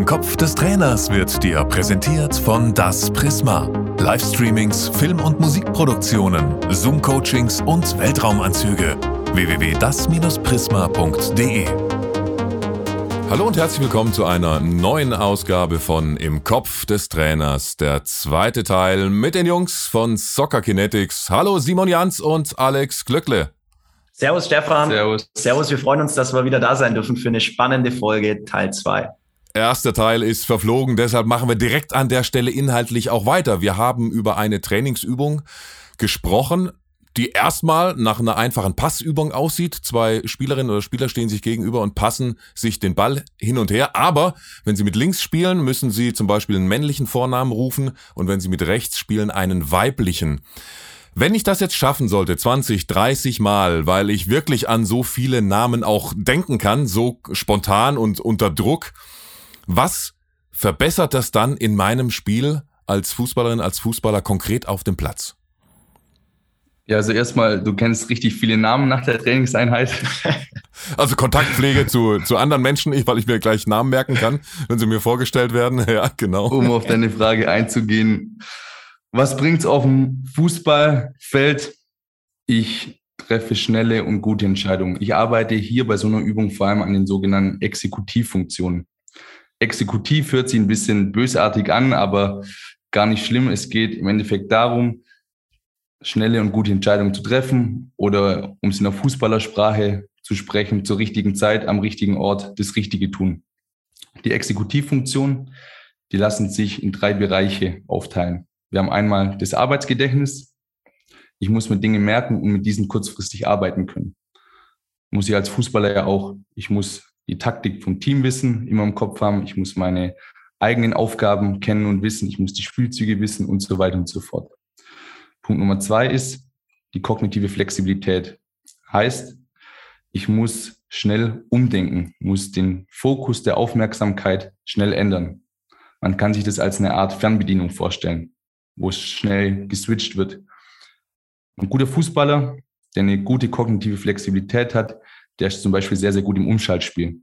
Im Kopf des Trainers wird dir präsentiert von Das Prisma. Livestreamings, Film- und Musikproduktionen, Zoom-Coachings und Weltraumanzüge. www.das-prisma.de Hallo und herzlich willkommen zu einer neuen Ausgabe von Im Kopf des Trainers. Der zweite Teil mit den Jungs von Soccer Kinetics. Hallo Simon Jans und Alex Glöckle. Servus Stefan. Servus. Servus, wir freuen uns, dass wir wieder da sein dürfen für eine spannende Folge Teil 2. Erster Teil ist verflogen, deshalb machen wir direkt an der Stelle inhaltlich auch weiter. Wir haben über eine Trainingsübung gesprochen, die erstmal nach einer einfachen Passübung aussieht. Zwei Spielerinnen oder Spieler stehen sich gegenüber und passen sich den Ball hin und her. Aber wenn sie mit links spielen, müssen sie zum Beispiel einen männlichen Vornamen rufen und wenn sie mit rechts spielen, einen weiblichen. Wenn ich das jetzt schaffen sollte, 20, 30 Mal, weil ich wirklich an so viele Namen auch denken kann, so spontan und unter Druck, was verbessert das dann in meinem Spiel als Fußballerin, als Fußballer konkret auf dem Platz? Ja, also erstmal, du kennst richtig viele Namen nach der Trainingseinheit. Also Kontaktpflege zu, zu anderen Menschen, weil ich mir gleich Namen merken kann, wenn sie mir vorgestellt werden. Ja, genau. Um auf deine Frage einzugehen. Was bringt's auf dem Fußballfeld? Ich treffe schnelle und gute Entscheidungen. Ich arbeite hier bei so einer Übung vor allem an den sogenannten Exekutivfunktionen. Exekutiv hört sich ein bisschen bösartig an, aber gar nicht schlimm. Es geht im Endeffekt darum, schnelle und gute Entscheidungen zu treffen oder um es in der Fußballersprache zu sprechen, zur richtigen Zeit, am richtigen Ort das Richtige tun. Die Exekutivfunktionen, die lassen sich in drei Bereiche aufteilen. Wir haben einmal das Arbeitsgedächtnis. Ich muss mir Dinge merken und mit diesen kurzfristig arbeiten können. Muss ich als Fußballer ja auch. Ich muss die Taktik vom Team wissen, immer im Kopf haben. Ich muss meine eigenen Aufgaben kennen und wissen. Ich muss die Spielzüge wissen und so weiter und so fort. Punkt Nummer zwei ist die kognitive Flexibilität. Heißt, ich muss schnell umdenken, muss den Fokus der Aufmerksamkeit schnell ändern. Man kann sich das als eine Art Fernbedienung vorstellen, wo es schnell geswitcht wird. Ein guter Fußballer, der eine gute kognitive Flexibilität hat, der ist zum Beispiel sehr, sehr gut im Umschaltspiel.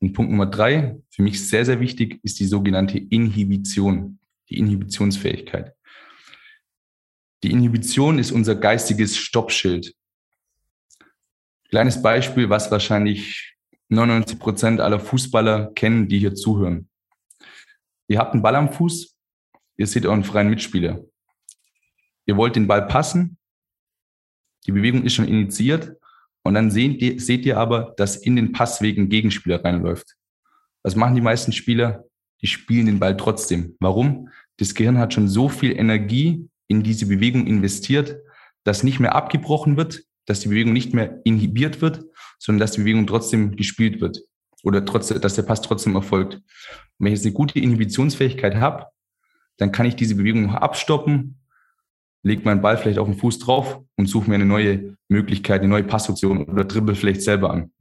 Und Punkt Nummer drei, für mich sehr, sehr wichtig, ist die sogenannte Inhibition, die Inhibitionsfähigkeit. Die Inhibition ist unser geistiges Stoppschild. Kleines Beispiel, was wahrscheinlich 99 Prozent aller Fußballer kennen, die hier zuhören. Ihr habt einen Ball am Fuß, ihr seht euren freien Mitspieler. Ihr wollt den Ball passen, die Bewegung ist schon initiiert und dann seht ihr, seht ihr aber, dass in den Passweg ein Gegenspieler reinläuft. Was machen die meisten Spieler? Die spielen den Ball trotzdem. Warum? Das Gehirn hat schon so viel Energie in diese Bewegung investiert, dass nicht mehr abgebrochen wird, dass die Bewegung nicht mehr inhibiert wird, sondern dass die Bewegung trotzdem gespielt wird oder trotzdem, dass der Pass trotzdem erfolgt. Und wenn ich jetzt eine gute Inhibitionsfähigkeit habe, dann kann ich diese Bewegung noch abstoppen leg meinen Ball vielleicht auf den Fuß drauf und suche mir eine neue Möglichkeit, eine neue Passoption oder dribbel vielleicht selber an.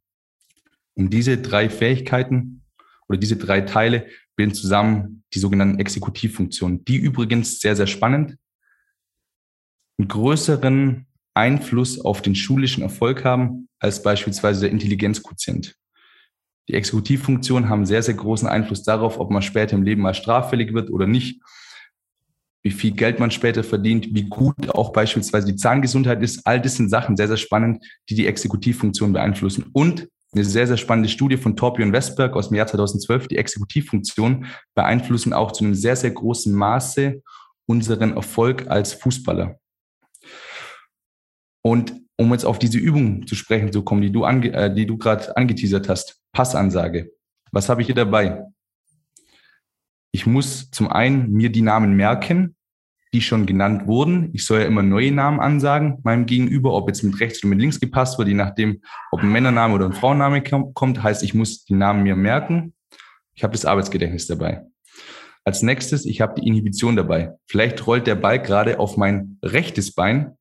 Und diese drei Fähigkeiten oder diese drei Teile bilden zusammen die sogenannten Exekutivfunktionen, die übrigens sehr, sehr spannend einen größeren Einfluss auf den schulischen Erfolg haben als beispielsweise der Intelligenzquotient. Die Exekutivfunktionen haben sehr, sehr großen Einfluss darauf, ob man später im Leben mal straffällig wird oder nicht wie viel Geld man später verdient, wie gut auch beispielsweise die Zahngesundheit ist. All das sind Sachen sehr, sehr spannend, die die Exekutivfunktion beeinflussen. Und eine sehr, sehr spannende Studie von Torbjörn Westberg aus dem Jahr 2012, die Exekutivfunktion beeinflussen auch zu einem sehr, sehr großen Maße unseren Erfolg als Fußballer. Und um jetzt auf diese Übung zu sprechen zu kommen, die du, ange, äh, die du gerade angeteasert hast, Passansage. Was habe ich hier dabei? Ich muss zum einen mir die Namen merken, die schon genannt wurden. Ich soll ja immer neue Namen ansagen meinem Gegenüber, ob jetzt mit rechts oder mit links gepasst wird, je nachdem, ob ein Männername oder ein Frauenname kommt. Heißt, ich muss die Namen mir merken. Ich habe das Arbeitsgedächtnis dabei. Als nächstes, ich habe die Inhibition dabei. Vielleicht rollt der Ball gerade auf mein rechtes Bein,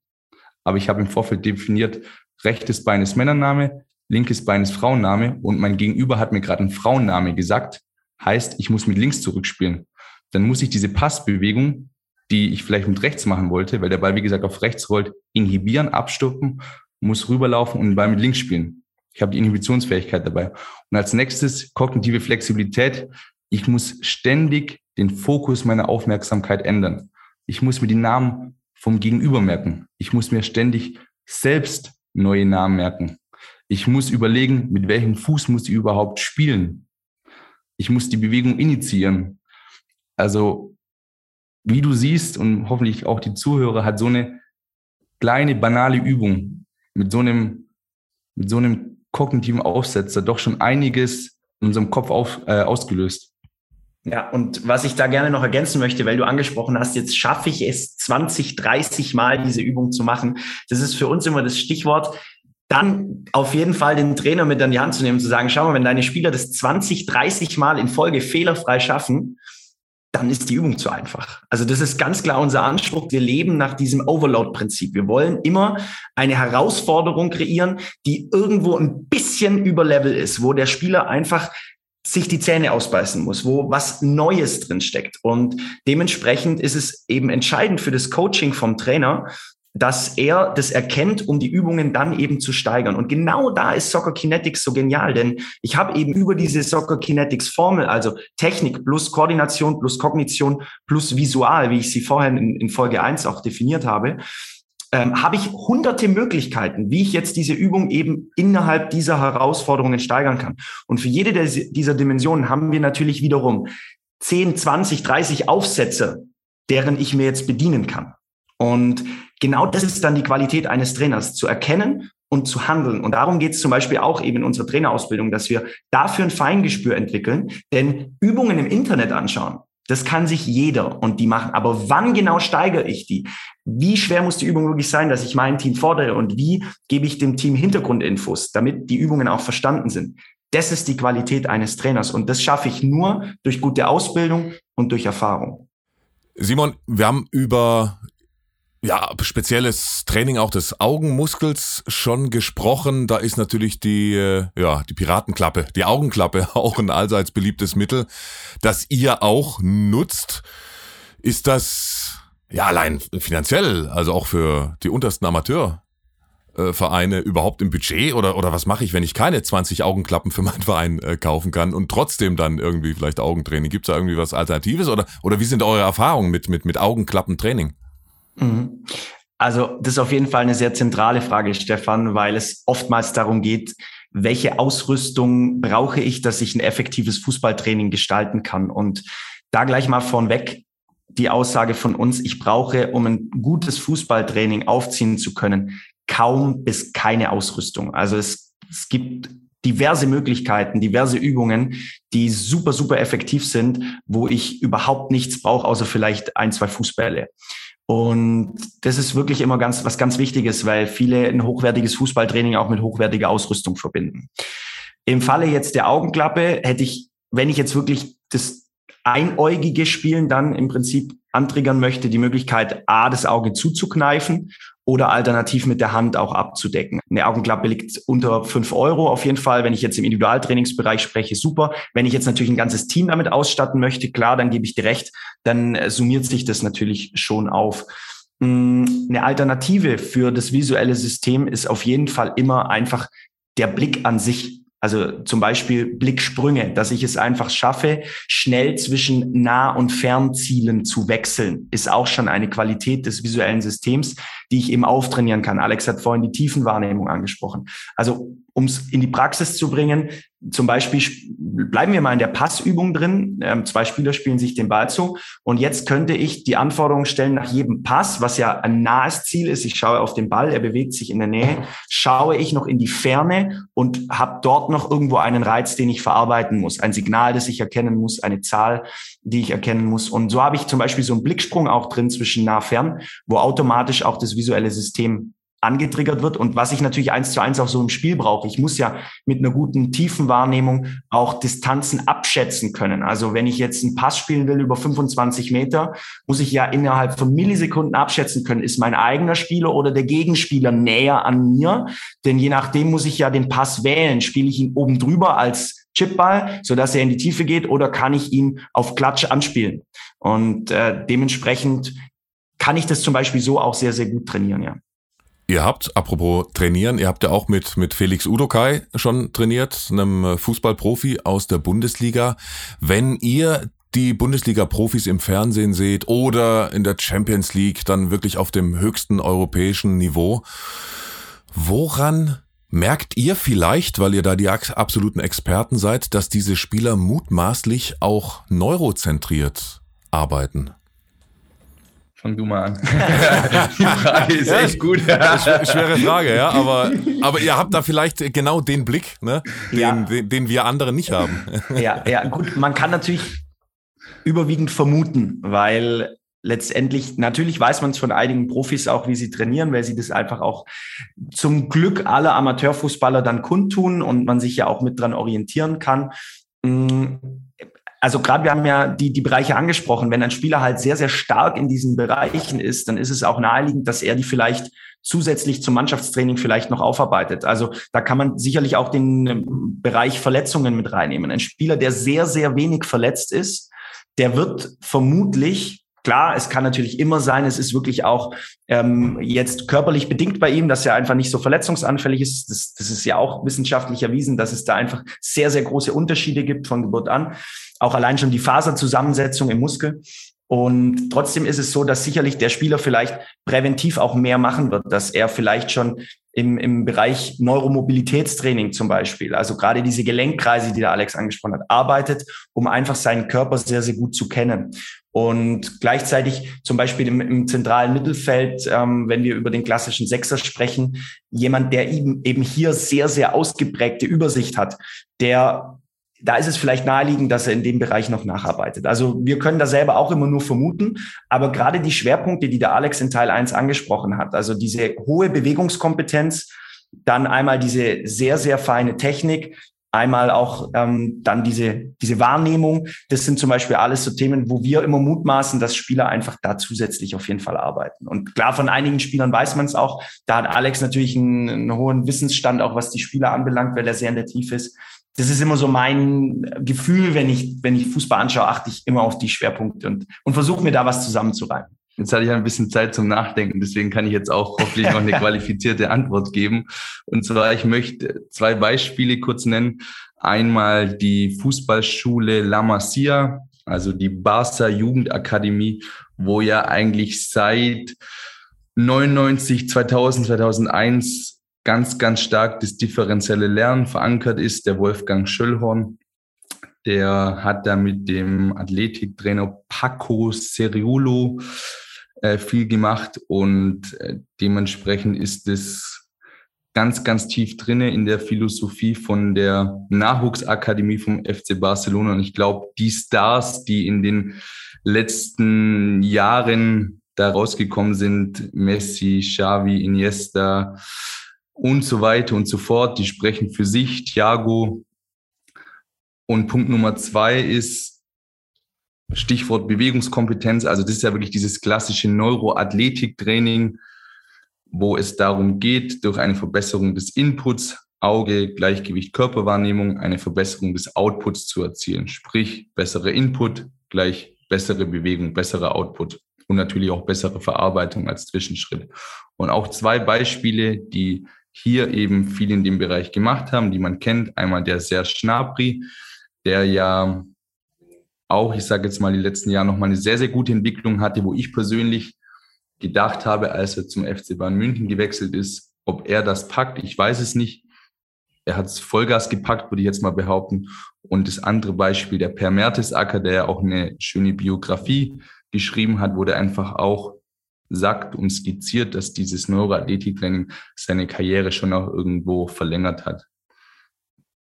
aber ich habe im Vorfeld definiert, rechtes Bein ist Männername, linkes Bein ist Frauenname und mein Gegenüber hat mir gerade einen Frauenname gesagt. Heißt, ich muss mit links zurückspielen. Dann muss ich diese Passbewegung die ich vielleicht mit rechts machen wollte, weil der Ball, wie gesagt, auf rechts rollt, inhibieren, abstoppen, muss rüberlaufen und den Ball mit links spielen. Ich habe die Inhibitionsfähigkeit dabei. Und als nächstes kognitive Flexibilität. Ich muss ständig den Fokus meiner Aufmerksamkeit ändern. Ich muss mir die Namen vom Gegenüber merken. Ich muss mir ständig selbst neue Namen merken. Ich muss überlegen, mit welchem Fuß muss ich überhaupt spielen. Ich muss die Bewegung initiieren. Also, wie du siehst und hoffentlich auch die Zuhörer, hat so eine kleine, banale Übung mit so einem, mit so einem kognitiven Aufsetzer doch schon einiges in unserem Kopf auf, äh, ausgelöst. Ja, und was ich da gerne noch ergänzen möchte, weil du angesprochen hast, jetzt schaffe ich es 20, 30 Mal diese Übung zu machen. Das ist für uns immer das Stichwort. Dann auf jeden Fall den Trainer mit an die Hand zu nehmen, zu sagen, schau mal, wenn deine Spieler das 20, 30 Mal in Folge fehlerfrei schaffen, dann ist die Übung zu einfach. Also das ist ganz klar unser Anspruch. Wir leben nach diesem Overload-Prinzip. Wir wollen immer eine Herausforderung kreieren, die irgendwo ein bisschen über Level ist, wo der Spieler einfach sich die Zähne ausbeißen muss, wo was Neues drin steckt. Und dementsprechend ist es eben entscheidend für das Coaching vom Trainer, dass er das erkennt, um die Übungen dann eben zu steigern. Und genau da ist Soccer Kinetics so genial, denn ich habe eben über diese Soccer Kinetics Formel, also Technik plus Koordination plus Kognition plus Visual, wie ich sie vorher in, in Folge eins auch definiert habe, ähm, habe ich hunderte Möglichkeiten, wie ich jetzt diese Übung eben innerhalb dieser Herausforderungen steigern kann. Und für jede dieser Dimensionen haben wir natürlich wiederum 10, 20, 30 Aufsätze, deren ich mir jetzt bedienen kann. Und genau das ist dann die Qualität eines Trainers, zu erkennen und zu handeln. Und darum geht es zum Beispiel auch eben in unserer Trainerausbildung, dass wir dafür ein Feingespür entwickeln. Denn Übungen im Internet anschauen, das kann sich jeder und die machen. Aber wann genau steigere ich die? Wie schwer muss die Übung wirklich sein, dass ich mein Team fordere? Und wie gebe ich dem Team Hintergrundinfos, damit die Übungen auch verstanden sind? Das ist die Qualität eines Trainers. Und das schaffe ich nur durch gute Ausbildung und durch Erfahrung. Simon, wir haben über ja, spezielles Training auch des Augenmuskels schon gesprochen. Da ist natürlich die, äh, ja, die Piratenklappe, die Augenklappe auch ein allseits beliebtes Mittel, das ihr auch nutzt. Ist das, ja, allein finanziell, also auch für die untersten Amateurvereine überhaupt im Budget oder, oder was mache ich, wenn ich keine 20 Augenklappen für meinen Verein äh, kaufen kann und trotzdem dann irgendwie vielleicht Augentraining? Gibt es da irgendwie was Alternatives oder, oder wie sind eure Erfahrungen mit, mit, mit Augenklappentraining? Mhm. Also das ist auf jeden Fall eine sehr zentrale Frage, Stefan, weil es oftmals darum geht, welche Ausrüstung brauche ich, dass ich ein effektives Fußballtraining gestalten kann. Und da gleich mal vornweg die Aussage von uns, ich brauche, um ein gutes Fußballtraining aufziehen zu können, kaum bis keine Ausrüstung. Also es, es gibt diverse Möglichkeiten, diverse Übungen, die super, super effektiv sind, wo ich überhaupt nichts brauche, außer vielleicht ein, zwei Fußbälle. Und das ist wirklich immer ganz, was ganz Wichtiges, weil viele ein hochwertiges Fußballtraining auch mit hochwertiger Ausrüstung verbinden. Im Falle jetzt der Augenklappe hätte ich, wenn ich jetzt wirklich das einäugige Spielen dann im Prinzip antriggern möchte, die Möglichkeit, A, das Auge zuzukneifen oder alternativ mit der Hand auch abzudecken. Eine Augenklappe liegt unter fünf Euro auf jeden Fall. Wenn ich jetzt im Individualtrainingsbereich spreche, super. Wenn ich jetzt natürlich ein ganzes Team damit ausstatten möchte, klar, dann gebe ich dir recht, dann äh, summiert sich das natürlich schon auf. Mm, eine Alternative für das visuelle System ist auf jeden Fall immer einfach der Blick an sich. Also zum Beispiel Blicksprünge, dass ich es einfach schaffe, schnell zwischen Nah- und Fernzielen zu wechseln, ist auch schon eine Qualität des visuellen Systems, die ich eben auftrainieren kann. Alex hat vorhin die Tiefenwahrnehmung angesprochen. Also um es in die Praxis zu bringen, zum Beispiel bleiben wir mal in der Passübung drin. Ähm, zwei Spieler spielen sich den Ball zu. Und jetzt könnte ich die Anforderungen stellen nach jedem Pass, was ja ein nahes Ziel ist. Ich schaue auf den Ball, er bewegt sich in der Nähe. Schaue ich noch in die Ferne und habe dort noch irgendwo einen Reiz, den ich verarbeiten muss. Ein Signal, das ich erkennen muss, eine Zahl, die ich erkennen muss. Und so habe ich zum Beispiel so einen Blicksprung auch drin zwischen nah-fern, wo automatisch auch das visuelle System angetriggert wird und was ich natürlich eins zu eins auch so im Spiel brauche. Ich muss ja mit einer guten Tiefenwahrnehmung auch Distanzen abschätzen können. Also wenn ich jetzt einen Pass spielen will über 25 Meter, muss ich ja innerhalb von Millisekunden abschätzen können, ist mein eigener Spieler oder der Gegenspieler näher an mir? Denn je nachdem muss ich ja den Pass wählen. Spiele ich ihn oben drüber als Chipball, sodass er in die Tiefe geht, oder kann ich ihn auf Klatsch anspielen? Und äh, dementsprechend kann ich das zum Beispiel so auch sehr, sehr gut trainieren, ja. Ihr habt, apropos trainieren, ihr habt ja auch mit, mit Felix Udokai schon trainiert, einem Fußballprofi aus der Bundesliga. Wenn ihr die Bundesliga-Profis im Fernsehen seht oder in der Champions League dann wirklich auf dem höchsten europäischen Niveau, woran merkt ihr vielleicht, weil ihr da die absoluten Experten seid, dass diese Spieler mutmaßlich auch neurozentriert arbeiten? Fang du mal an. die Frage ist ja, echt gut. schwere Frage, ja, aber, aber ihr habt da vielleicht genau den Blick, ne, den, ja. den, den wir andere nicht haben. Ja, ja, gut, man kann natürlich überwiegend vermuten, weil letztendlich, natürlich weiß man es von einigen Profis auch, wie sie trainieren, weil sie das einfach auch zum Glück aller Amateurfußballer dann kundtun und man sich ja auch mit dran orientieren kann. Also gerade wir haben ja die, die Bereiche angesprochen. Wenn ein Spieler halt sehr, sehr stark in diesen Bereichen ist, dann ist es auch naheliegend, dass er die vielleicht zusätzlich zum Mannschaftstraining vielleicht noch aufarbeitet. Also da kann man sicherlich auch den ähm, Bereich Verletzungen mit reinnehmen. Ein Spieler, der sehr, sehr wenig verletzt ist, der wird vermutlich Klar, es kann natürlich immer sein, es ist wirklich auch ähm, jetzt körperlich bedingt bei ihm, dass er einfach nicht so verletzungsanfällig ist. Das, das ist ja auch wissenschaftlich erwiesen, dass es da einfach sehr, sehr große Unterschiede gibt von Geburt an. Auch allein schon die Faserzusammensetzung im Muskel. Und trotzdem ist es so, dass sicherlich der Spieler vielleicht präventiv auch mehr machen wird, dass er vielleicht schon im, im Bereich Neuromobilitätstraining zum Beispiel, also gerade diese Gelenkkreise, die der Alex angesprochen hat, arbeitet, um einfach seinen Körper sehr, sehr gut zu kennen. Und gleichzeitig zum Beispiel im, im zentralen Mittelfeld, ähm, wenn wir über den klassischen Sechser sprechen, jemand, der eben, eben hier sehr, sehr ausgeprägte Übersicht hat, der da ist es vielleicht naheliegend, dass er in dem Bereich noch nacharbeitet. Also wir können da selber auch immer nur vermuten, aber gerade die Schwerpunkte, die der Alex in Teil 1 angesprochen hat, also diese hohe Bewegungskompetenz, dann einmal diese sehr, sehr feine Technik, einmal auch ähm, dann diese, diese Wahrnehmung. Das sind zum Beispiel alles so Themen, wo wir immer mutmaßen, dass Spieler einfach da zusätzlich auf jeden Fall arbeiten. Und klar, von einigen Spielern weiß man es auch. Da hat Alex natürlich einen, einen hohen Wissensstand, auch was die Spieler anbelangt, weil er sehr in der Tiefe ist das ist immer so mein Gefühl, wenn ich, wenn ich Fußball anschaue, achte ich immer auf die Schwerpunkte und, und versuche mir da was zusammenzureiben. Jetzt hatte ich ein bisschen Zeit zum Nachdenken, deswegen kann ich jetzt auch hoffentlich noch eine qualifizierte Antwort geben. Und zwar, ich möchte zwei Beispiele kurz nennen. Einmal die Fußballschule La Masia, also die Barca Jugendakademie, wo ja eigentlich seit 99, 2000, 2001 ganz, ganz stark das differenzielle Lernen verankert ist, der Wolfgang Schöllhorn. Der hat da mit dem Athletiktrainer Paco Seriulo äh, viel gemacht und äh, dementsprechend ist es ganz, ganz tief drinne in der Philosophie von der Nachwuchsakademie vom FC Barcelona. Und ich glaube, die Stars, die in den letzten Jahren da rausgekommen sind, Messi, Xavi, Iniesta, und so weiter und so fort. Die sprechen für sich, Thiago. Und Punkt Nummer zwei ist Stichwort Bewegungskompetenz. Also das ist ja wirklich dieses klassische Neuroathletiktraining, wo es darum geht, durch eine Verbesserung des Inputs, Auge, Gleichgewicht, Körperwahrnehmung, eine Verbesserung des Outputs zu erzielen. Sprich, bessere Input gleich bessere Bewegung, bessere Output und natürlich auch bessere Verarbeitung als Zwischenschritt. Und auch zwei Beispiele, die hier eben viel in dem Bereich gemacht haben, die man kennt. Einmal der Serge Schnabri, der ja auch, ich sage jetzt mal, die letzten Jahre nochmal eine sehr, sehr gute Entwicklung hatte, wo ich persönlich gedacht habe, als er zum FC Bayern München gewechselt ist, ob er das packt, ich weiß es nicht. Er hat Vollgas gepackt, würde ich jetzt mal behaupten. Und das andere Beispiel, der Per Mertesacker, der ja auch eine schöne Biografie geschrieben hat, wo der einfach auch sagt und skizziert, dass dieses Neuroathletiktraining seine Karriere schon auch irgendwo verlängert hat.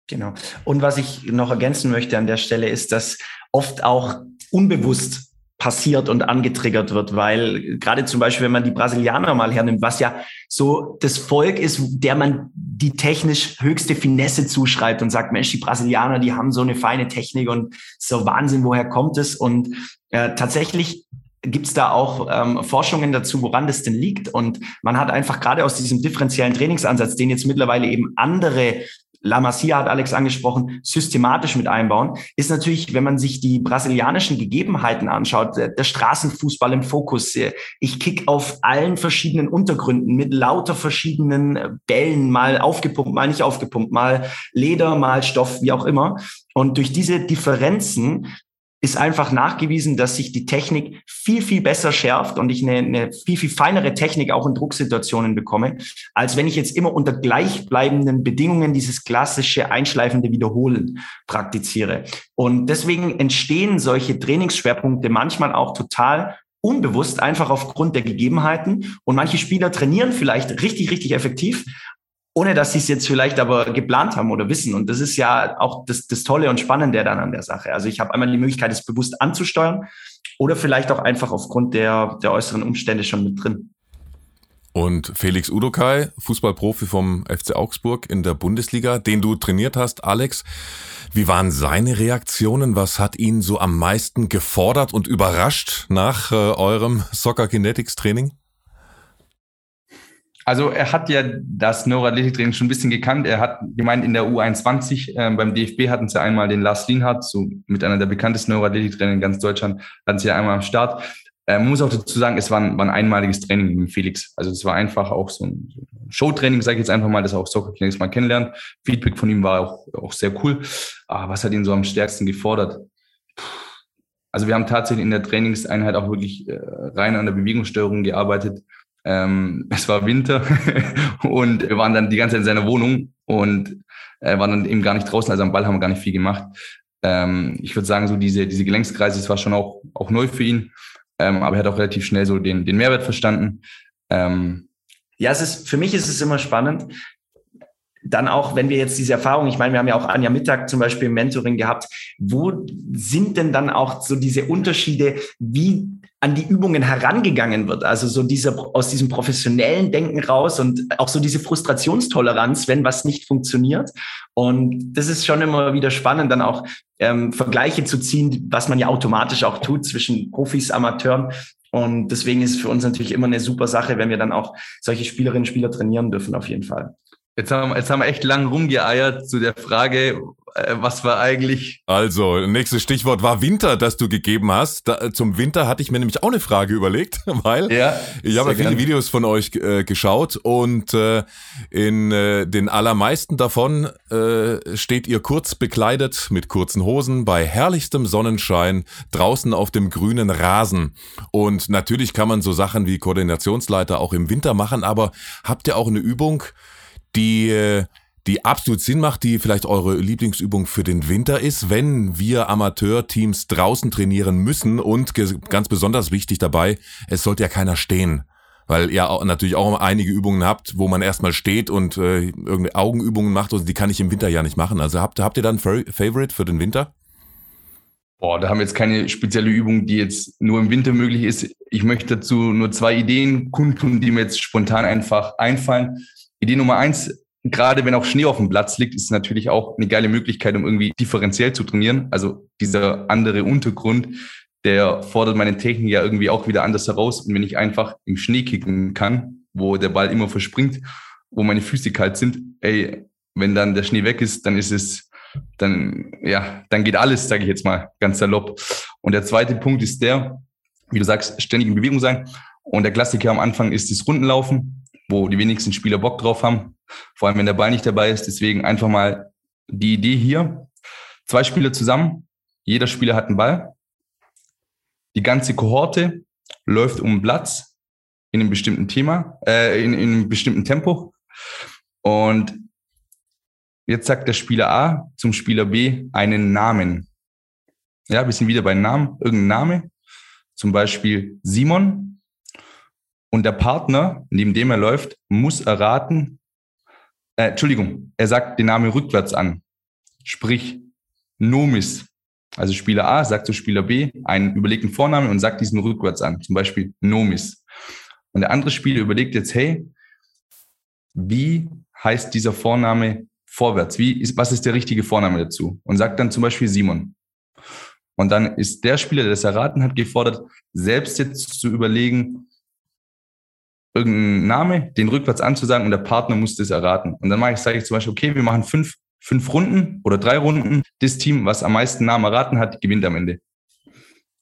Genau. Und was ich noch ergänzen möchte an der Stelle ist, dass oft auch unbewusst passiert und angetriggert wird, weil gerade zum Beispiel, wenn man die Brasilianer mal hernimmt, was ja so das Volk ist, der man die technisch höchste Finesse zuschreibt und sagt, Mensch, die Brasilianer, die haben so eine feine Technik und so Wahnsinn, woher kommt es? Und äh, tatsächlich gibt es da auch ähm, Forschungen dazu, woran das denn liegt. Und man hat einfach gerade aus diesem differenziellen Trainingsansatz, den jetzt mittlerweile eben andere La Masia hat Alex angesprochen, systematisch mit einbauen, ist natürlich, wenn man sich die brasilianischen Gegebenheiten anschaut, der, Straßenfußball im Fokus. Ich kick auf allen verschiedenen Untergründen mit lauter verschiedenen Bällen, mal aufgepumpt, mal nicht aufgepumpt, mal Leder, mal Stoff, wie auch immer. Und durch diese Differenzen ist einfach nachgewiesen, dass sich die Technik viel, viel besser schärft und ich eine, eine viel, viel feinere Technik auch in Drucksituationen bekomme, als wenn ich jetzt immer unter gleichbleibenden Bedingungen dieses klassische einschleifende Wiederholen praktiziere. Und deswegen entstehen solche Trainingsschwerpunkte manchmal auch total unbewusst, einfach aufgrund der Gegebenheiten. Und manche Spieler trainieren vielleicht richtig, richtig effektiv, ohne dass sie es jetzt vielleicht aber geplant haben oder wissen. Und das ist ja auch das, das Tolle und Spannende dann an der Sache. Also ich habe einmal die Möglichkeit, es bewusst anzusteuern oder vielleicht auch einfach aufgrund der, der äußeren Umstände schon mit drin. Und Felix Udokai, Fußballprofi vom FC Augsburg in der Bundesliga, den du trainiert hast, Alex. Wie waren seine Reaktionen? Was hat ihn so am meisten gefordert und überrascht nach äh, eurem Soccer Kinetics Training? Also er hat ja das Neuroathletiktraining schon ein bisschen gekannt. Er hat gemeint, in der U21 äh, beim DFB hatten sie einmal den Lars Lienhardt, so mit einer der bekanntesten Neuroathletiktrainer in ganz Deutschland, hatten sie ja einmal am Start. Äh, man muss auch dazu sagen, es war ein, war ein einmaliges Training mit Felix. Also es war einfach auch so ein, Showtraining, sage ich jetzt einfach mal, das auch Soccer Clinics mal kennenlernen. Feedback von ihm war auch, auch sehr cool. Aber was hat ihn so am stärksten gefordert? Also wir haben tatsächlich in der Trainingseinheit auch wirklich äh, rein an der Bewegungssteuerung gearbeitet. Ähm, es war Winter und wir waren dann die ganze Zeit in seiner Wohnung und äh, waren dann eben gar nicht draußen. Also am Ball haben wir gar nicht viel gemacht. Ähm, ich würde sagen, so diese, diese Gelenkskreise, das war schon auch, auch neu für ihn. Ähm, aber er hat auch relativ schnell so den, den Mehrwert verstanden. Ähm, ja, es ist, für mich ist es immer spannend. Dann auch, wenn wir jetzt diese Erfahrung, ich meine, wir haben ja auch Anja Mittag zum Beispiel im Mentoring gehabt, wo sind denn dann auch so diese Unterschiede, wie an die Übungen herangegangen wird. Also so dieser aus diesem professionellen Denken raus und auch so diese Frustrationstoleranz, wenn was nicht funktioniert. Und das ist schon immer wieder spannend, dann auch ähm, Vergleiche zu ziehen, was man ja automatisch auch tut zwischen Profis, Amateuren. Und deswegen ist es für uns natürlich immer eine super Sache, wenn wir dann auch solche Spielerinnen und Spieler trainieren dürfen, auf jeden Fall. Jetzt haben, jetzt haben wir echt lang rumgeeiert zu der Frage, äh, was war eigentlich. Also, nächstes Stichwort war Winter, das du gegeben hast. Da, zum Winter hatte ich mir nämlich auch eine Frage überlegt, weil ja, ich habe viele. Videos von euch äh, geschaut und äh, in äh, den allermeisten davon äh, steht ihr kurz bekleidet mit kurzen Hosen bei herrlichstem Sonnenschein draußen auf dem grünen Rasen. Und natürlich kann man so Sachen wie Koordinationsleiter auch im Winter machen, aber habt ihr auch eine Übung, die, die absolut Sinn macht, die vielleicht eure Lieblingsübung für den Winter ist, wenn wir Amateurteams draußen trainieren müssen und ganz besonders wichtig dabei, es sollte ja keiner stehen. Weil ihr auch, natürlich auch einige Übungen habt, wo man erstmal steht und äh, irgendeine Augenübungen macht, und die kann ich im Winter ja nicht machen. Also habt, habt ihr dann Favorite für den Winter? Boah, da haben wir jetzt keine spezielle Übung, die jetzt nur im Winter möglich ist. Ich möchte dazu nur zwei Ideen kundtun, die mir jetzt spontan einfach einfallen. Idee Nummer eins, gerade wenn auch Schnee auf dem Platz liegt, ist natürlich auch eine geile Möglichkeit, um irgendwie differenziell zu trainieren. Also dieser andere Untergrund, der fordert meine Technik ja irgendwie auch wieder anders heraus. Und wenn ich einfach im Schnee kicken kann, wo der Ball immer verspringt, wo meine Füße kalt sind, ey, wenn dann der Schnee weg ist, dann ist es, dann, ja, dann geht alles, sage ich jetzt mal ganz salopp. Und der zweite Punkt ist der, wie du sagst, ständig in Bewegung sein. Und der Klassiker am Anfang ist das Rundenlaufen wo die wenigsten Spieler Bock drauf haben, vor allem wenn der Ball nicht dabei ist. Deswegen einfach mal die Idee hier, zwei Spieler zusammen, jeder Spieler hat einen Ball, die ganze Kohorte läuft um den Platz in einem bestimmten Thema, äh, in, in einem bestimmten Tempo. Und jetzt sagt der Spieler A zum Spieler B einen Namen. Ja, wir sind wieder bei Namen, irgendein Name, zum Beispiel Simon und der Partner, neben dem er läuft, muss erraten, äh, Entschuldigung, er sagt den Namen rückwärts an. Sprich, Nomis. Also Spieler A sagt zu Spieler B einen überlegten Vornamen und sagt diesen rückwärts an. Zum Beispiel Nomis. Und der andere Spieler überlegt jetzt, hey, wie heißt dieser Vorname vorwärts? Wie ist, was ist der richtige Vorname dazu? Und sagt dann zum Beispiel Simon. Und dann ist der Spieler, der das erraten hat, gefordert, selbst jetzt zu überlegen, irgendeinen Name, den rückwärts anzusagen und der Partner muss das erraten. Und dann ich, sage ich zum Beispiel, okay, wir machen fünf fünf Runden oder drei Runden. Das Team, was am meisten Namen erraten hat, gewinnt am Ende.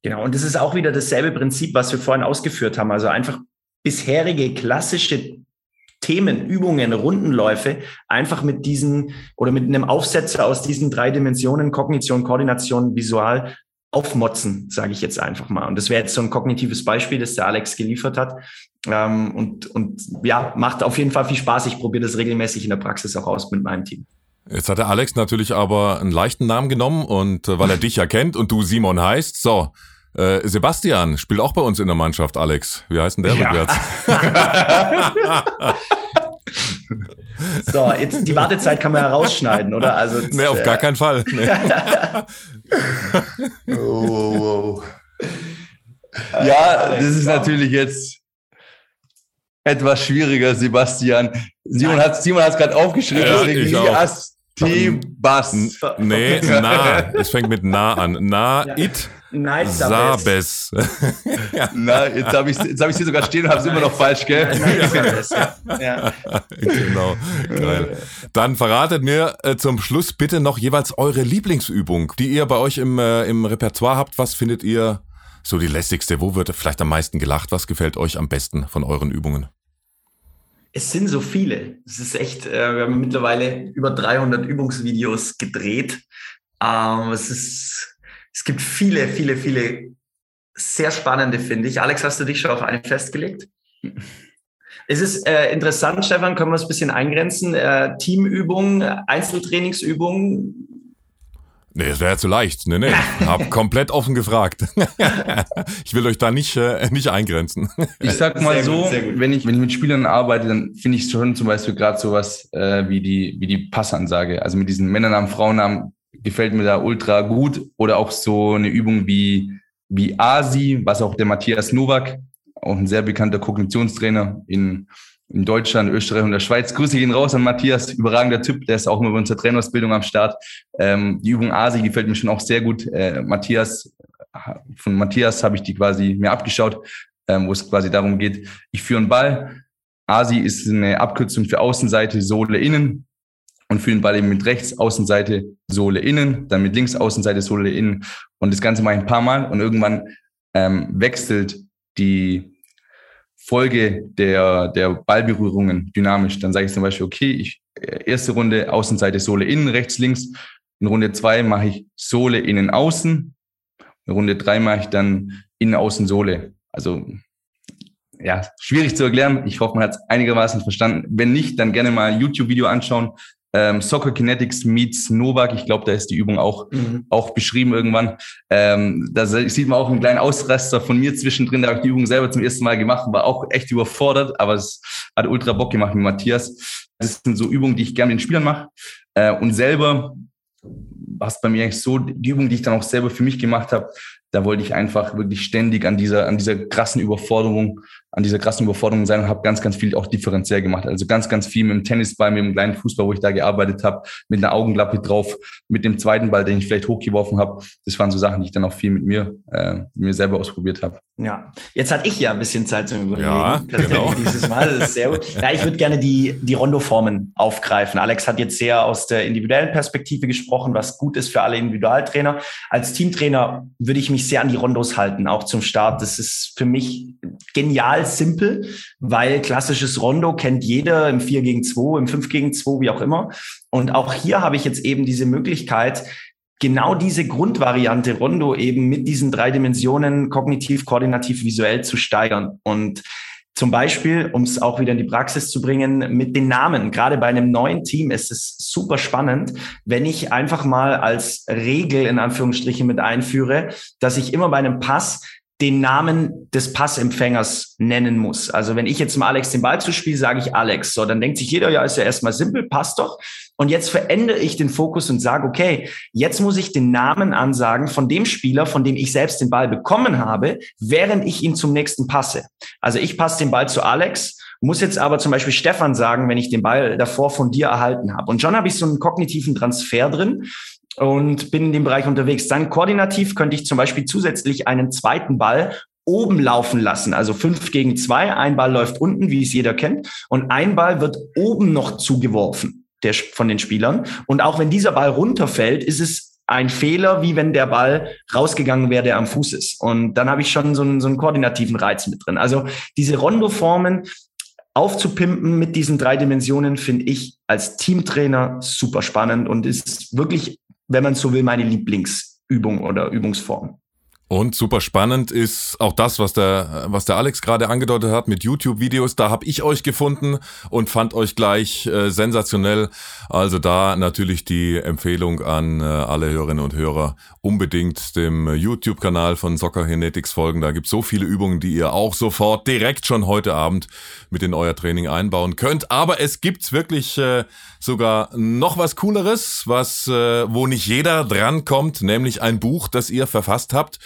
Genau, und das ist auch wieder dasselbe Prinzip, was wir vorhin ausgeführt haben. Also einfach bisherige klassische Themen, Übungen, Rundenläufe einfach mit diesen oder mit einem Aufsetzer aus diesen drei Dimensionen, Kognition, Koordination, Visual, aufmotzen, sage ich jetzt einfach mal. Und das wäre jetzt so ein kognitives Beispiel, das der Alex geliefert hat. Ähm, und, und ja, macht auf jeden Fall viel Spaß. Ich probiere das regelmäßig in der Praxis auch aus mit meinem Team. Jetzt hat der Alex natürlich aber einen leichten Namen genommen und äh, weil er dich ja kennt und du Simon heißt, so, äh, Sebastian spielt auch bei uns in der Mannschaft, Alex. Wie heißt denn der ja. rückwärts? so, jetzt die Wartezeit kann man ja rausschneiden, oder? Also, nee, auf äh, gar keinen Fall. Nee. oh, oh, oh. Ja, das ist natürlich jetzt etwas schwieriger, Sebastian. Simon hat Simon hat es gerade aufgeschrieben, ja, deswegen Nias Tebas. Nee, na. Es fängt mit na an. Na, ja. it. Nice Sabes. ja. Na, jetzt habe ich es hab hier sogar stehen und habe es immer noch falsch, gell? Ja, ja. Genau. Geil. Dann verratet mir äh, zum Schluss bitte noch jeweils eure Lieblingsübung, die ihr bei euch im, äh, im Repertoire habt. Was findet ihr so die lässigste? Wo wird vielleicht am meisten gelacht? Was gefällt euch am besten von euren Übungen? Es sind so viele. Es ist echt, äh, wir haben mittlerweile über 300 Übungsvideos gedreht. Ähm, es ist es gibt viele, viele, viele sehr spannende, finde ich. Alex, hast du dich schon auf eine festgelegt? Es ist äh, interessant, Stefan, können wir es ein bisschen eingrenzen? Äh, Teamübung, Einzeltrainingsübung. Nee, das wäre ja zu leicht. Nee, nee. Hab komplett offen gefragt. ich will euch da nicht, äh, nicht eingrenzen. Ich sag mal sehr so, gut, wenn ich, wenn ich mit Spielern arbeite, dann finde ich schon zum Beispiel gerade sowas äh, wie die, wie die Passansage. Also mit diesen Männernamen, Frauennamen gefällt mir da ultra gut. Oder auch so eine Übung wie, wie ASI, was auch der Matthias Nowak, auch ein sehr bekannter Kognitionstrainer in, in Deutschland, Österreich und der Schweiz. Grüße gehen raus an Matthias, überragender Typ, der ist auch bei unserer Trainerausbildung am Start. Ähm, die Übung ASI gefällt mir schon auch sehr gut. Äh, Matthias, von Matthias habe ich die quasi mir abgeschaut, ähm, wo es quasi darum geht, ich führe einen Ball. ASI ist eine Abkürzung für Außenseite, Sohle innen und führen Ball eben mit rechts Außenseite Sohle innen, dann mit links Außenseite Sohle innen und das Ganze mache ich ein paar Mal und irgendwann ähm, wechselt die Folge der, der Ballberührungen dynamisch. Dann sage ich zum Beispiel, okay, ich äh, erste Runde Außenseite Sohle innen, rechts, links. In Runde zwei mache ich Sohle innen, außen. In Runde drei mache ich dann innen, außen, Sohle. Also ja, schwierig zu erklären. Ich hoffe, man hat es einigermaßen verstanden. Wenn nicht, dann gerne mal ein YouTube-Video anschauen ähm, Soccer Kinetics meets Novak. Ich glaube, da ist die Übung auch, mhm. auch beschrieben irgendwann. Ähm, da sieht man auch einen kleinen Ausraster von mir zwischendrin. Da habe ich die Übung selber zum ersten Mal gemacht und war auch echt überfordert, aber es hat ultra Bock gemacht mit Matthias. Das sind so Übungen, die ich gerne mit den Spielern mache. Äh, und selber war es bei mir eigentlich so, die Übung, die ich dann auch selber für mich gemacht habe, da wollte ich einfach wirklich ständig an dieser, an dieser krassen Überforderung an dieser krassen Überforderung sein und habe ganz, ganz viel auch differenziell gemacht. Also ganz, ganz viel mit dem Tennisball, mit dem kleinen Fußball, wo ich da gearbeitet habe, mit einer Augenklappe drauf, mit dem zweiten Ball, den ich vielleicht hochgeworfen habe. Das waren so Sachen, die ich dann auch viel mit mir, äh, mit mir selber ausprobiert habe. Ja, jetzt hatte ich ja ein bisschen Zeit zum Überlegen. Ja, genau. Dieses Mal, das ist sehr gut. Ja, ich würde gerne die, die Rondo-Formen aufgreifen. Alex hat jetzt sehr aus der individuellen Perspektive gesprochen, was gut ist für alle Individualtrainer. Als Teamtrainer würde ich mich sehr an die Rondos halten, auch zum Start. Das ist für mich genial simpel, weil klassisches Rondo kennt jeder im 4 gegen 2, im 5 gegen 2, wie auch immer. Und auch hier habe ich jetzt eben diese Möglichkeit, genau diese Grundvariante Rondo eben mit diesen drei Dimensionen kognitiv, koordinativ, visuell zu steigern. Und zum Beispiel, um es auch wieder in die Praxis zu bringen, mit den Namen. Gerade bei einem neuen Team ist es super spannend, wenn ich einfach mal als Regel in Anführungsstrichen mit einführe, dass ich immer bei einem Pass den Namen des Passempfängers nennen muss. Also wenn ich jetzt mal Alex den Ball zuspiele, sage ich Alex. So, dann denkt sich jeder, ja, ist ja erstmal simpel, passt doch. Und jetzt verändere ich den Fokus und sage, okay, jetzt muss ich den Namen ansagen von dem Spieler, von dem ich selbst den Ball bekommen habe, während ich ihn zum nächsten passe. Also ich passe den Ball zu Alex, muss jetzt aber zum Beispiel Stefan sagen, wenn ich den Ball davor von dir erhalten habe. Und schon habe ich so einen kognitiven Transfer drin und bin in dem Bereich unterwegs. Dann koordinativ könnte ich zum Beispiel zusätzlich einen zweiten Ball oben laufen lassen. Also fünf gegen zwei. Ein Ball läuft unten, wie es jeder kennt. Und ein Ball wird oben noch zugeworfen. der, von den Spielern. Und auch wenn dieser Ball runterfällt, ist es ein Fehler, wie wenn der Ball rausgegangen wäre, der am Fuß ist. Und dann habe ich schon so einen, so einen koordinativen Reiz mit drin. Also diese Rondo-Formen aufzupimpen mit diesen drei Dimensionen finde ich als Teamtrainer super spannend und ist wirklich, wenn man so will, meine Lieblingsübung oder Übungsform. Und super spannend ist auch das, was der, was der Alex gerade angedeutet hat mit YouTube-Videos. Da habe ich euch gefunden und fand euch gleich äh, sensationell. Also da natürlich die Empfehlung an äh, alle Hörerinnen und Hörer, unbedingt dem YouTube-Kanal von Soccer Genetics folgen. Da gibt so viele Übungen, die ihr auch sofort direkt schon heute Abend mit in euer Training einbauen könnt. Aber es gibt wirklich äh, sogar noch was Cooleres, was, äh, wo nicht jeder drankommt, nämlich ein Buch, das ihr verfasst habt.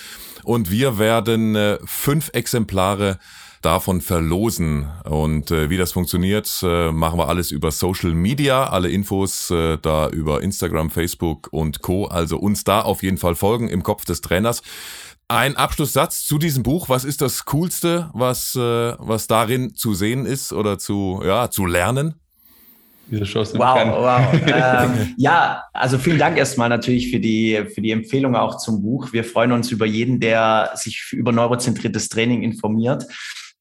Und wir werden äh, fünf Exemplare davon verlosen. Und äh, wie das funktioniert, äh, machen wir alles über Social Media. Alle Infos äh, da über Instagram, Facebook und Co. Also uns da auf jeden Fall folgen im Kopf des Trainers. Ein Abschlusssatz zu diesem Buch. Was ist das Coolste, was, äh, was darin zu sehen ist oder zu, ja, zu lernen? Diese Chance wow, kann. wow. ähm, ja, also vielen Dank erstmal natürlich für die, für die Empfehlung auch zum Buch. Wir freuen uns über jeden, der sich über neurozentriertes Training informiert.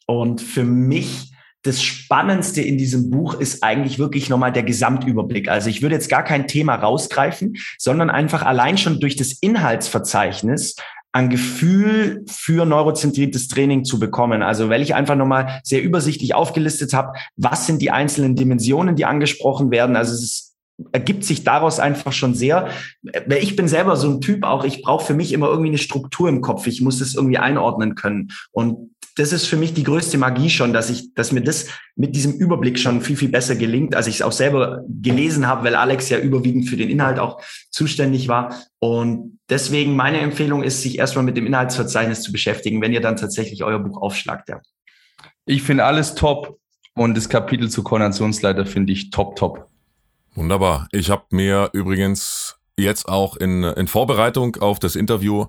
Und für mich das Spannendste in diesem Buch ist eigentlich wirklich nochmal der Gesamtüberblick. Also ich würde jetzt gar kein Thema rausgreifen, sondern einfach allein schon durch das Inhaltsverzeichnis ein Gefühl für neurozentriertes Training zu bekommen. Also weil ich einfach nochmal sehr übersichtlich aufgelistet habe, was sind die einzelnen Dimensionen, die angesprochen werden. Also es ist ergibt sich daraus einfach schon sehr. Ich bin selber so ein Typ auch, ich brauche für mich immer irgendwie eine Struktur im Kopf. Ich muss es irgendwie einordnen können. Und das ist für mich die größte Magie schon, dass ich, dass mir das mit diesem Überblick schon viel, viel besser gelingt, als ich es auch selber gelesen habe, weil Alex ja überwiegend für den Inhalt auch zuständig war. Und deswegen meine Empfehlung ist, sich erstmal mit dem Inhaltsverzeichnis zu beschäftigen, wenn ihr dann tatsächlich euer Buch aufschlagt. Ja. Ich finde alles top und das Kapitel zu Koordinationsleiter finde ich top, top. Wunderbar. Ich habe mir übrigens jetzt auch in, in Vorbereitung auf das Interview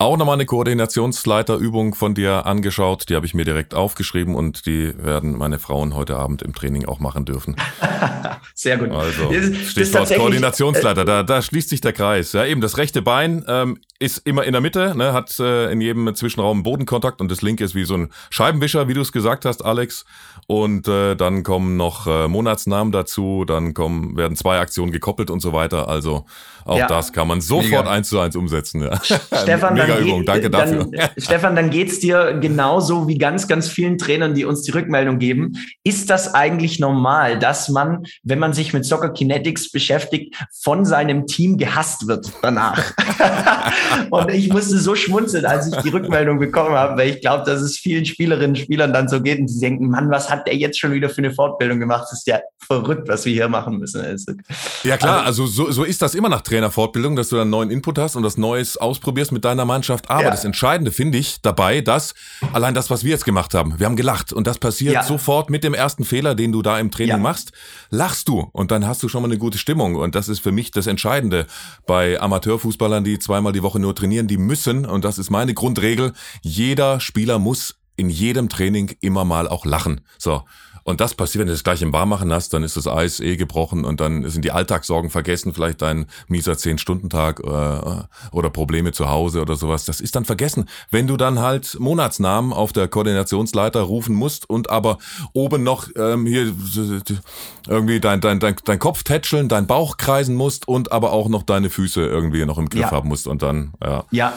auch nochmal eine Koordinationsleiterübung von dir angeschaut. Die habe ich mir direkt aufgeschrieben und die werden meine Frauen heute Abend im Training auch machen dürfen. Sehr gut. Also Stichwort Koordinationsleiter, da, da schließt sich der Kreis. Ja, eben das rechte Bein ähm, ist immer in der Mitte, ne, hat äh, in jedem Zwischenraum Bodenkontakt und das linke ist wie so ein Scheibenwischer, wie du es gesagt hast, Alex. Und äh, dann kommen noch äh, Monatsnamen dazu, dann kommen werden zwei Aktionen gekoppelt und so weiter. Also auch ja. das kann man sofort eins zu eins umsetzen. Ja. Stefan, Mega dann Übung, danke dafür. Dann, Stefan, dann geht's dir genauso wie ganz, ganz vielen Trainern, die uns die Rückmeldung geben. Ist das eigentlich normal, dass man, wenn man sich mit Soccer Kinetics beschäftigt, von seinem Team gehasst wird danach? und ich musste so schmunzeln, als ich die Rückmeldung bekommen habe, weil ich glaube, dass es vielen Spielerinnen und Spielern dann so geht und sie denken, Mann, was hat der jetzt schon wieder für eine Fortbildung gemacht? Das ist ja verrückt, was wir hier machen müssen. Also, ja klar, also, also so, so ist das immer nach Trainerfortbildung, dass du dann neuen Input hast und das Neues ausprobierst mit deiner Mannschaft. Aber ja. das Entscheidende finde ich dabei, dass allein das, was wir jetzt gemacht haben, wir haben gelacht und das passiert ja. sofort mit dem ersten Fehler, den du da im Training ja. machst, lachst du und dann hast du schon mal eine gute Stimmung und das ist für mich das Entscheidende bei Amateurfußballern, die zweimal die Woche nur trainieren, die müssen und das ist meine Grundregel, jeder Spieler muss in jedem Training immer mal auch lachen. So. Und das passiert, wenn du das gleich im Bar machen hast, dann ist das Eis eh gebrochen und dann sind die Alltagssorgen vergessen, vielleicht dein mieser Zehn-Stunden-Tag äh, oder Probleme zu Hause oder sowas. Das ist dann vergessen. Wenn du dann halt Monatsnamen auf der Koordinationsleiter rufen musst und aber oben noch ähm, hier irgendwie dein, dein, dein, dein Kopf tätscheln, dein Bauch kreisen musst und aber auch noch deine Füße irgendwie noch im Griff ja. haben musst und dann, ja. Ja,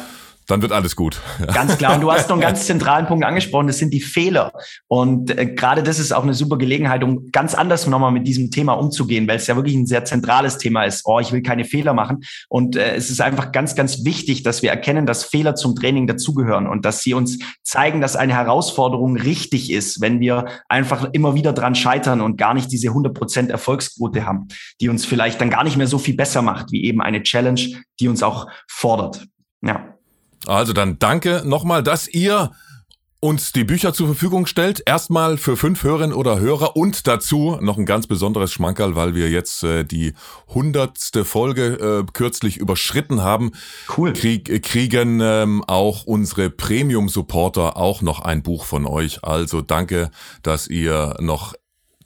dann wird alles gut. Ganz klar. Und du hast noch einen ganz zentralen Punkt angesprochen, das sind die Fehler. Und äh, gerade das ist auch eine super Gelegenheit, um ganz anders nochmal mit diesem Thema umzugehen, weil es ja wirklich ein sehr zentrales Thema ist. Oh, ich will keine Fehler machen. Und äh, es ist einfach ganz, ganz wichtig, dass wir erkennen, dass Fehler zum Training dazugehören und dass sie uns zeigen, dass eine Herausforderung richtig ist, wenn wir einfach immer wieder dran scheitern und gar nicht diese 100% Erfolgsquote haben, die uns vielleicht dann gar nicht mehr so viel besser macht, wie eben eine Challenge, die uns auch fordert. Ja. Also dann danke nochmal, dass ihr uns die Bücher zur Verfügung stellt. Erstmal für fünf Hörerinnen oder Hörer und dazu noch ein ganz besonderes Schmankerl, weil wir jetzt äh, die hundertste Folge äh, kürzlich überschritten haben. Cool. Krieg, kriegen ähm, auch unsere Premium-Supporter auch noch ein Buch von euch. Also danke, dass ihr noch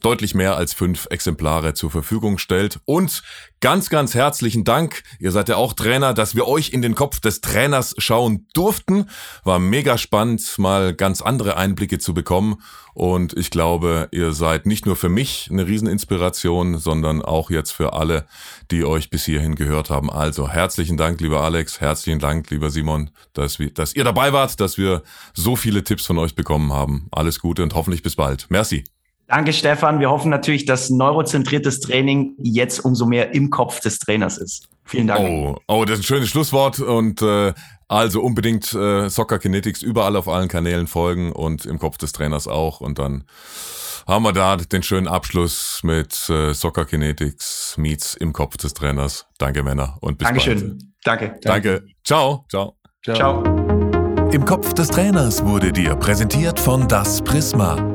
deutlich mehr als fünf Exemplare zur Verfügung stellt. Und ganz, ganz herzlichen Dank. Ihr seid ja auch Trainer, dass wir euch in den Kopf des Trainers schauen durften. War mega spannend, mal ganz andere Einblicke zu bekommen. Und ich glaube, ihr seid nicht nur für mich eine Rieseninspiration, sondern auch jetzt für alle, die euch bis hierhin gehört haben. Also herzlichen Dank, lieber Alex, herzlichen Dank, lieber Simon, dass, wir, dass ihr dabei wart, dass wir so viele Tipps von euch bekommen haben. Alles Gute und hoffentlich bis bald. Merci. Danke, Stefan. Wir hoffen natürlich, dass neurozentriertes Training jetzt umso mehr im Kopf des Trainers ist. Vielen Dank. Oh, oh das ist ein schönes Schlusswort und äh, also unbedingt äh, Soccer Kinetics überall auf allen Kanälen folgen und im Kopf des Trainers auch und dann haben wir da den schönen Abschluss mit äh, Soccer Kinetics meets im Kopf des Trainers. Danke Männer und bis Dankeschön. bald. Danke. Danke. Ciao. Ciao. Ciao. Ciao. Im Kopf des Trainers wurde dir präsentiert von Das Prisma.